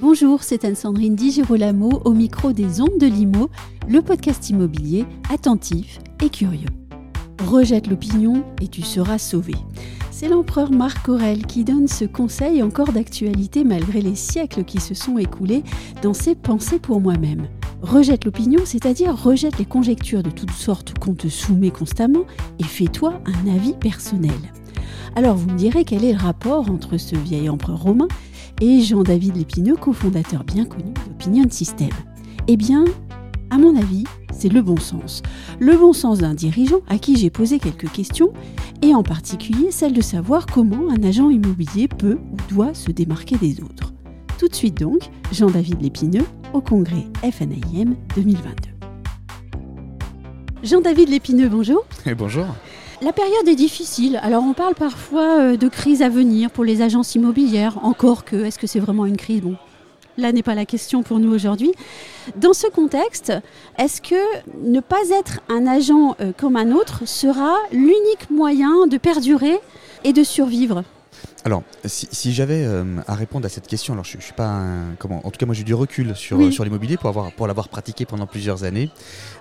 Bonjour, c'est Anne-Sandrine Di Girolamo au micro des Ondes de Limo, le podcast immobilier attentif et curieux. Rejette l'opinion et tu seras sauvé. C'est l'empereur Marc Aurèle qui donne ce conseil encore d'actualité malgré les siècles qui se sont écoulés dans ses pensées pour moi-même. Rejette l'opinion, c'est-à-dire rejette les conjectures de toutes sortes qu'on te soumet constamment et fais-toi un avis personnel. Alors vous me direz quel est le rapport entre ce vieil empereur romain et Jean-David Lépineux, cofondateur bien connu d'Opinion System Eh bien, à mon avis, c'est le bon sens. Le bon sens d'un dirigeant à qui j'ai posé quelques questions, et en particulier celle de savoir comment un agent immobilier peut ou doit se démarquer des autres. Tout de suite donc, Jean-David Lépineux au congrès FNIM 2022. Jean-David Lépineux, bonjour. Et bonjour. La période est difficile. Alors on parle parfois euh, de crise à venir pour les agences immobilières. Encore que, est-ce que c'est vraiment une crise? Bon, là n'est pas la question pour nous aujourd'hui. Dans ce contexte, est-ce que ne pas être un agent euh, comme un autre sera l'unique moyen de perdurer et de survivre? Alors, si, j'avais euh, à répondre à cette question, alors je, ne suis pas un, comment, en tout cas moi j'ai du recul sur, sur l'immobilier pour avoir pour l'avoir pratiqué pendant plusieurs années.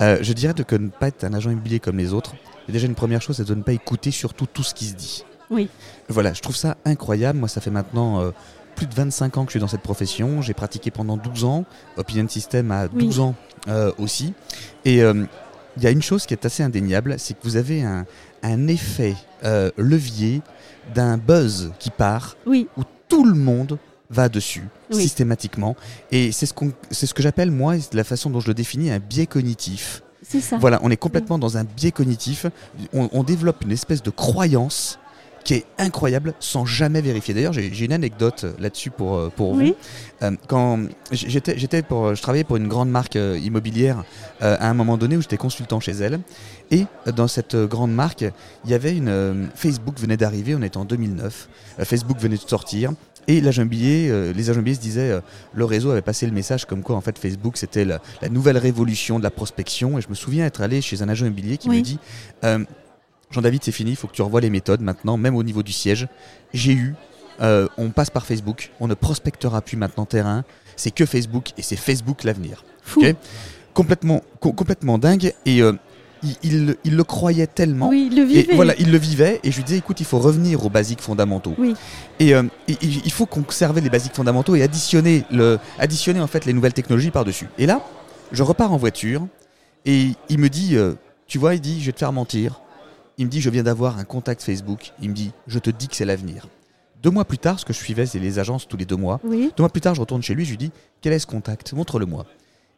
je dirais de que ne pas être un agent immobilier comme les autres, déjà une première chose, c'est de ne pas écouter surtout tout ce qui se dit. Oui. Voilà, je trouve ça incroyable. Moi, ça fait maintenant euh, plus de 25 ans que je suis dans cette profession. J'ai pratiqué pendant 12 ans. Opinion System a 12 ans euh, aussi. Et euh, il y a une chose qui est assez indéniable, c'est que vous avez un, effet levier d'un buzz qui part, oui. où tout le monde va dessus systématiquement. Et c'est ce, c'est ce que j'appelle, moi, la façon dont je le définis, un biais cognitif. Voilà, on est complètement dans un biais cognitif. On, développe une espèce de croyance qui est incroyable sans jamais vérifier. D'ailleurs, j'ai une anecdote euh, là-dessus pour, euh, pour vous. Euh, quand j'étais pour, je travaillais pour une grande marque immobilière à un moment donné où j'étais consultant chez elle. Et dans cette grande marque, il y avait une Facebook venait d'arriver, on était en 2009. Facebook venait de sortir. Et l'agent immobilier, euh, les agents immobiliers se disaient, euh, le réseau avait passé le message comme quoi en fait Facebook c'était la, nouvelle révolution de la prospection. Et je me souviens être allé chez un agent immobilier qui me dit, euh, Jean-David c'est fini, il faut que tu revoies les méthodes maintenant, même au niveau du siège. J'ai eu, on passe par Facebook, on ne prospectera plus maintenant terrain, c'est que Facebook et c'est Facebook l'avenir. complètement, complètement dingue. Et il, le croyait tellement. Oui, il le vivait. Et voilà, il le vivait. Et je lui disais, écoute, il faut revenir aux basiques fondamentaux. Oui. Et euh, il, faut conserver les basiques fondamentaux et additionner, le, additionner en fait les nouvelles technologies par-dessus. Et là, je repars en voiture et il me dit, euh, tu vois, il dit, je vais te faire mentir. Il me dit, je viens d'avoir un contact Facebook. Il me dit, je te dis que c'est l'avenir. Deux mois plus tard, ce que je suivais, c'est les agences tous les deux mois. Oui. Deux mois plus tard, je retourne chez lui, je lui dis, quel est ce contact? Montre-le-moi.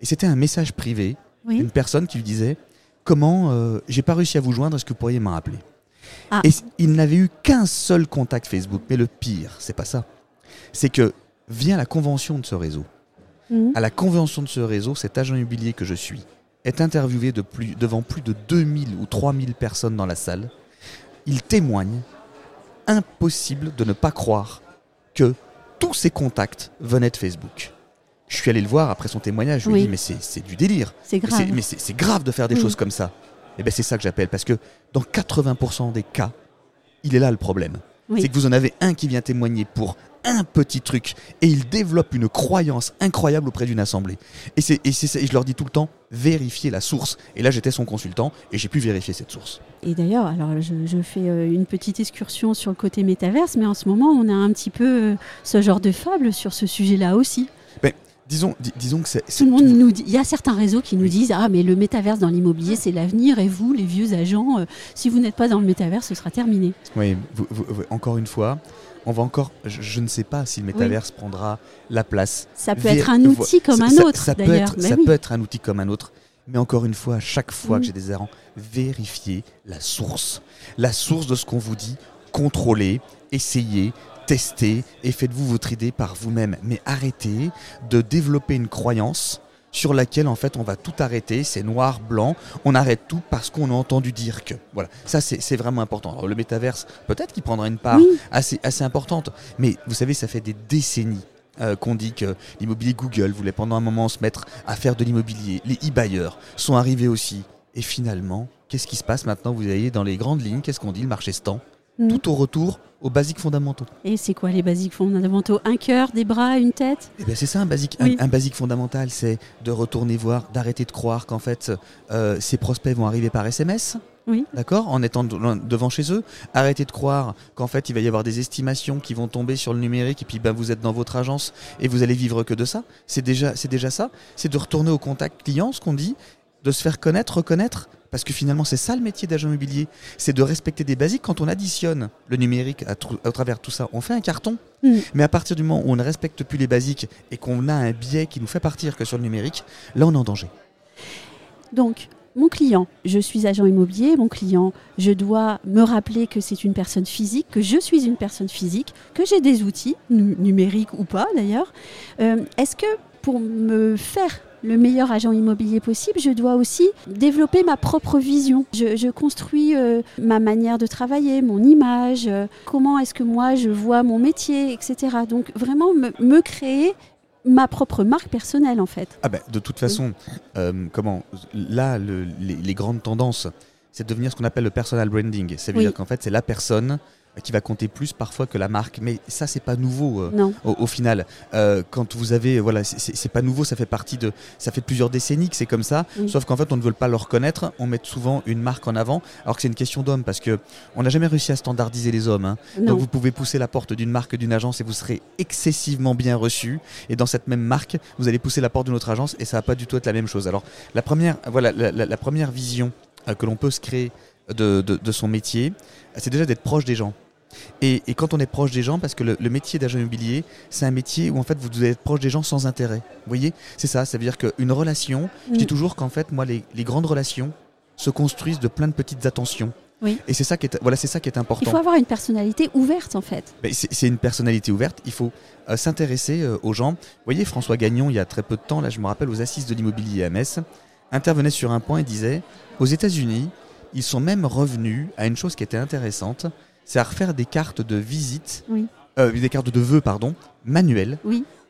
Et c'était un message privé d'une personne qui lui disait, comment euh, j'ai pas réussi à vous joindre, est-ce que vous pourriez m'en rappeler? Ah. Et il n'avait eu qu'un seul contact Facebook. Mais le pire, c'est pas ça. C'est que vient la convention de ce réseau. Mhm. À la convention de ce réseau, cet agent immobilier que je suis est interviewé de plus, devant plus de 2000 ou 3000 personnes dans la salle. Il témoigne. Impossible de ne pas croire que tous ces contacts venaient de Facebook. Je suis allé le voir après son témoignage. Je lui ai dit, mais c'est du délire. C'est grave. Mais c'est grave de faire des choses comme ça. Et eh bien c'est ça que j'appelle. Parce que dans 80% des cas, il est là le problème. C'est que vous en avez un qui vient témoigner pour un petit truc et il développe une croyance incroyable auprès d'une assemblée. Et, c'est, et, je leur dis tout le temps, vérifiez la source. Et là, j'étais son consultant et j'ai pu vérifier cette source. Et d'ailleurs, alors je, je, fais euh, une petite excursion sur le côté métaverse, mais en ce moment, on a un petit peu euh, ce genre de fable sur ce sujet-là aussi. Disons, disons que c'est. Tout le monde nous dit, il y a certains réseaux qui nous disent ah mais le métaverse dans l'immobilier c'est l'avenir et vous les vieux agents euh, si vous n'êtes pas dans le métaverse ce sera terminé. Oui, encore une fois, on va encore. Je, ne sais pas si le métaverse prendra la place. Ça peut être un outil comme un autre. Ça, peut être, ça peut être un outil comme un autre. Mais encore une fois, à chaque fois que j'ai des errants, vérifiez la source. La source de ce qu'on vous dit, contrôlez, essayez, testez et faites-vous votre idée par vous-même. Mais arrêtez de développer une croyance sur laquelle en fait on va tout arrêter, c'est noir, blanc, on arrête tout parce qu'on a entendu dire que. Voilà, ça c'est vraiment important. le métaverse, peut-être qu'il prendra une part assez, assez importante, mais vous savez, ça fait des décennies qu'on dit que l'immobilier Google voulait pendant un moment se mettre à faire de l'immobilier. Les e-buyers sont arrivés aussi. Et finalement, qu'est-ce qui se passe maintenant? Vous voyez dans les grandes lignes, qu'est-ce qu'on dit? Le marché se tend. Mm. Tout au retour aux basiques fondamentaux. Et c'est quoi les basiques fondamentaux? Un cœur, des bras, une tête? Eh bien C'est ça un basique, un, basique fondamental, c'est de retourner voir, d'arrêter de croire qu'en fait euh, ces prospects vont arriver par SMS. Oui. D'accord En étant devant chez eux. Arrêtez de croire qu'en fait il va y avoir des estimations qui vont tomber sur le numérique et puis ben, vous êtes dans votre agence et vous allez vivre que de ça. C'est déjà, c'est déjà ça. C'est de retourner au contact client, ce qu'on dit, de se faire connaître, reconnaître parce que finalement, c'est ça le métier d'agent immobilier. C'est de respecter des basiques. Quand on additionne le numérique à, travers tout ça, on fait un carton. Mm. Mais à partir du moment où on ne respecte plus les basiques et qu'on a un biais qui nous fait partir que sur le numérique, là, on est en danger. Donc, mon client, je suis agent immobilier, mon client, je dois me rappeler que c'est une personne physique, que je suis une personne physique, que j'ai des outils, numériques ou pas d'ailleurs. Euh, est-ce que pour me faire le meilleur agent immobilier possible, je dois aussi développer ma propre vision. Je, construis euh, ma manière de travailler, mon image, euh, comment est-ce que moi je vois mon métier, etc. Donc vraiment me, créer ma propre marque personnelle en fait. Ah ben, de toute façon, euh, comment là les, grandes tendances, c'est de devenir ce qu'on appelle le personal branding. Ça veut dire qu'en fait c'est la personne qui va compter plus parfois que la marque. Mais ça, c'est pas nouveau euh, au, final. Euh, quand vous avez, voilà, c'est pas nouveau, ça fait partie de, ça fait plusieurs décennies que c'est comme ça. Sauf qu'en fait, on ne veut pas le reconnaître. On met souvent une marque en avant, alors que c'est une question d'homme, parce que on n'a jamais réussi à standardiser les hommes. Hein. Donc vous pouvez pousser la porte d'une marque, d'une agence, et vous serez excessivement bien reçu. Et dans cette même marque, vous allez pousser la porte d'une autre agence, et ça va pas du tout être la même chose. Alors la première, voilà, la, première vision euh, que l'on peut se créer de, de son métier, c'est déjà d'être proche des gens. Et, quand on est proche des gens, parce que le, métier d'agent immobilier, c'est un métier où en fait vous devez être proche des gens sans intérêt. Vous voyez C'est ça, ça veut dire qu'une relation, je dis mm. toujours qu'en fait, moi, les, grandes relations se construisent de plein de petites attentions. Oui. Et c'est ça qui est, voilà, c'est ça qui est important. Il faut avoir une personnalité ouverte en fait. C'est une personnalité ouverte. Il faut euh, s'intéresser euh, aux gens. Vous voyez, François Gagnon, il y a très peu de temps, là, je me rappelle aux assises de l'immobilier à Metz, intervenait sur un point et disait aux États-Unis, ils sont même revenus à une chose qui était intéressante c'est à refaire des cartes de visite, euh, des cartes de vœux, pardon, manuelles,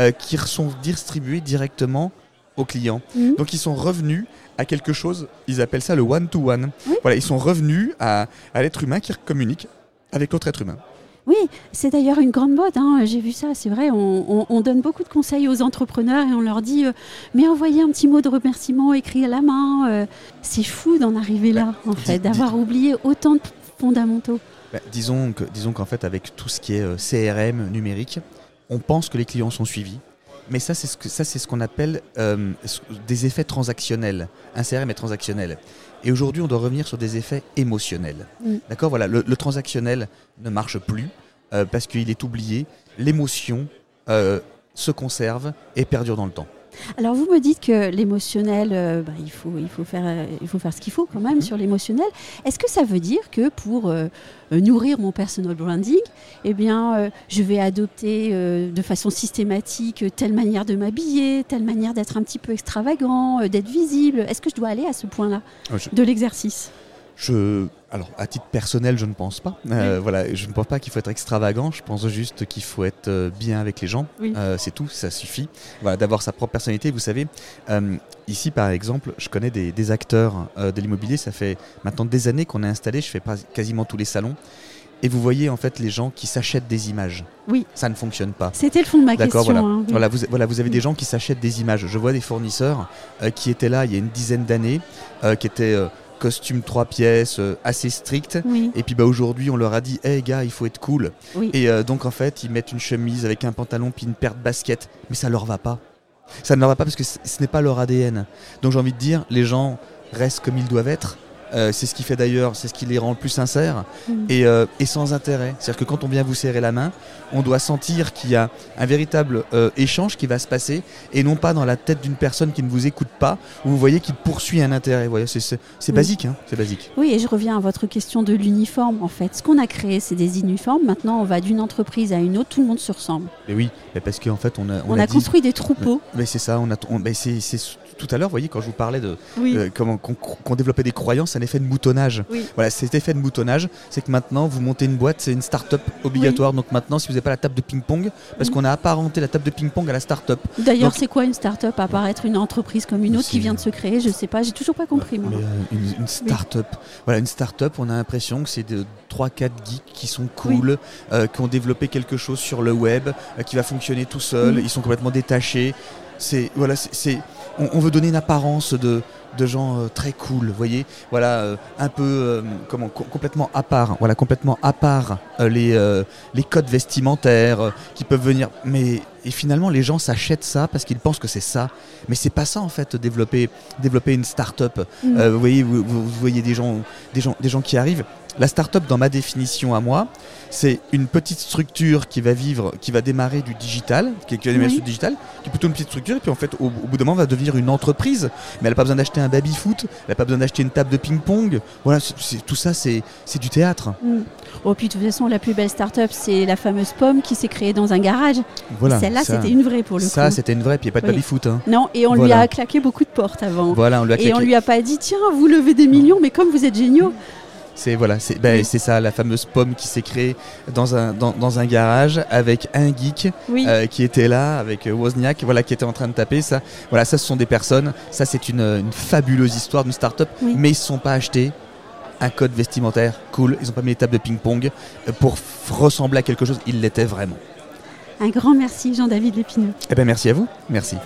euh, qui sont distribuées directement aux clients. Donc ils sont revenus à quelque chose, ils appellent ça le one-to-one. Voilà, ils sont revenus à, l'être humain qui communique avec l'autre être humain. Oui, c'est d'ailleurs une grande mode. Hein. J'ai vu ça, c'est vrai. On, donne beaucoup de conseils aux entrepreneurs et on leur dit euh, mais envoyez un petit mot de remerciement écrit à la main. c'est fou d'en arriver là, en fait, d'avoir oublié autant de fondamentaux. Bah, disons que, disons qu'en fait, avec tout ce qui est euh, CRM numérique, on pense que les clients sont suivis. Mais ça, c'est ce que ça, c'est ce qu'on appelle euh, des effets transactionnels. Un CRM est transactionnel. Et aujourd'hui, on doit revenir sur des effets émotionnels. Mm. D'accord, voilà, le, transactionnel ne marche plus euh, parce qu'il est oublié. L'émotion se conserve et perdure dans le temps. Alors vous me dites que l'émotionnel, euh, bah, il, faut, il, faut faire, euh, il faut faire ce qu'il faut quand même mhm. sur l'émotionnel. Est-ce que ça veut dire que pour euh, nourrir mon personal branding, eh bien, je vais adopter de façon systématique telle manière de m'habiller, telle manière d'être un petit peu extravagant, d'être visible? Est-ce que je dois aller à ce point-là ah, de l'exercice? Je, alors, à titre personnel, je ne pense pas. Euh, voilà, je ne pense pas qu'il faut être extravagant. Je pense juste qu'il faut être euh, bien avec les gens. Euh, c'est tout, ça suffit. Voilà, d'avoir sa propre personnalité. Vous savez, ici, par exemple, je connais des, acteurs de l'immobilier. Ça fait maintenant des années qu'on est installé. Je fais pas quasiment tous les salons. Et vous voyez en fait les gens qui s'achètent des images. Oui. Ça ne fonctionne pas. C'était le fond de ma question. Voilà. Hein, voilà, vous, voilà, vous avez des gens qui s'achètent des images. Je vois des fournisseurs qui étaient là il y a une dizaine d'années, qui étaient costume trois pièces euh, assez strict. Et puis bah, aujourd'hui, on leur a dit Hé hey, gars, il faut être cool. Et euh, donc en fait, ils mettent une chemise avec un pantalon puis une paire de baskets. Mais ça leur va pas. Ça ne leur va pas parce que ce n'est pas leur ADN. Donc j'ai envie de dire, les gens restent comme ils doivent être. Euh, c'est ce qui fait d'ailleurs, c'est ce qui les rend le plus sincères mm. euh, et, sans intérêt. C'est-à-dire que quand on vient vous serrer la main, on doit sentir qu'il y a un véritable euh, échange qui va se passer et non pas dans la tête d'une personne qui ne vous écoute pas où vous voyez qu'il poursuit un intérêt. c'est mm. basique, hein, c'est basique. Oui, et je reviens à votre question de l'uniforme en fait. Ce qu'on a créé, c'est des uniformes. Maintenant, on va d'une entreprise à une autre, tout le monde se ressemble. Mais oui, parce qu'en fait, on a, on, a, construit des troupeaux. Mais, c'est ça, on a, c'est tout à l'heure, vous voyez, quand je vous parlais de comment qu'on développait des croyances, effet de moutonnage. Voilà, cet effet de moutonnage, c'est que maintenant, vous montez une boîte, c'est une start-up obligatoire. Donc maintenant, si vous n'avez pas la table de ping-pong, parce qu'on a apparenté la table de ping-pong à la start-up. D'ailleurs, c'est quoi une start-up à part être une entreprise comme une autre qui vient de se créer? Je sais pas, j'ai toujours pas compris. Moi. Euh, une, start-up, voilà, une start-up, on a l'impression que c'est de 3-4 geeks qui sont cool, euh, qui ont développé quelque chose sur le web, euh, qui va fonctionner tout seul. Ils sont complètement détachés. C'est voilà, c'est on, veut donner une apparence de, de gens euh, très cool, vous voyez, voilà, euh, un peu euh, comment, complètement à part, voilà, complètement à part les, les codes vestimentaires qui peuvent venir, mais et finalement les gens s'achètent ça parce qu'ils pensent que c'est ça, mais c'est pas ça en fait développer développer une start-up. Mm. vous voyez, vous, vous, voyez des gens, des gens, des gens qui arrivent. La start-up, dans ma définition à moi, c'est une petite structure qui va vivre, qui va démarrer du digital, qui, va démarrer du digital, qui est plutôt une petite structure, et puis en fait, au, bout d'un moment, va devenir une entreprise. Mais elle n'a pas besoin d'acheter un baby-foot, elle n'a pas besoin d'acheter une table de ping-pong. Voilà, tout ça, c'est du théâtre. Mm. Oh, puis de toute façon, la plus belle start-up, c'est la fameuse pomme qui s'est créée dans un garage. Voilà, Celle-là, c'était une vraie pour le coup. Ça, c'était une vraie, puis il n'y a pas de baby-foot. Hein. Non, et on lui a claqué beaucoup de portes avant. Voilà, on lui a Et on lui a pas dit, tiens, vous levez des millions, mais comme vous êtes géniaux. C'est voilà, c'est ben, ça, la fameuse pomme qui s'est créée dans un, dans, un garage avec un geek euh, qui était là, avec euh, Wozniak, voilà, qui était en train de taper. Ça, voilà, ça, ce sont des personnes. Ça, c'est une, fabuleuse histoire d'une start-up, mais ils ne se sont pas achetés un code vestimentaire cool. Ils n'ont pas mis les tables de ping-pong euh, pour ressembler à quelque chose. Ils l'étaient vraiment. Un grand merci, Jean-David Lépineux. Eh ben, merci à vous. Merci.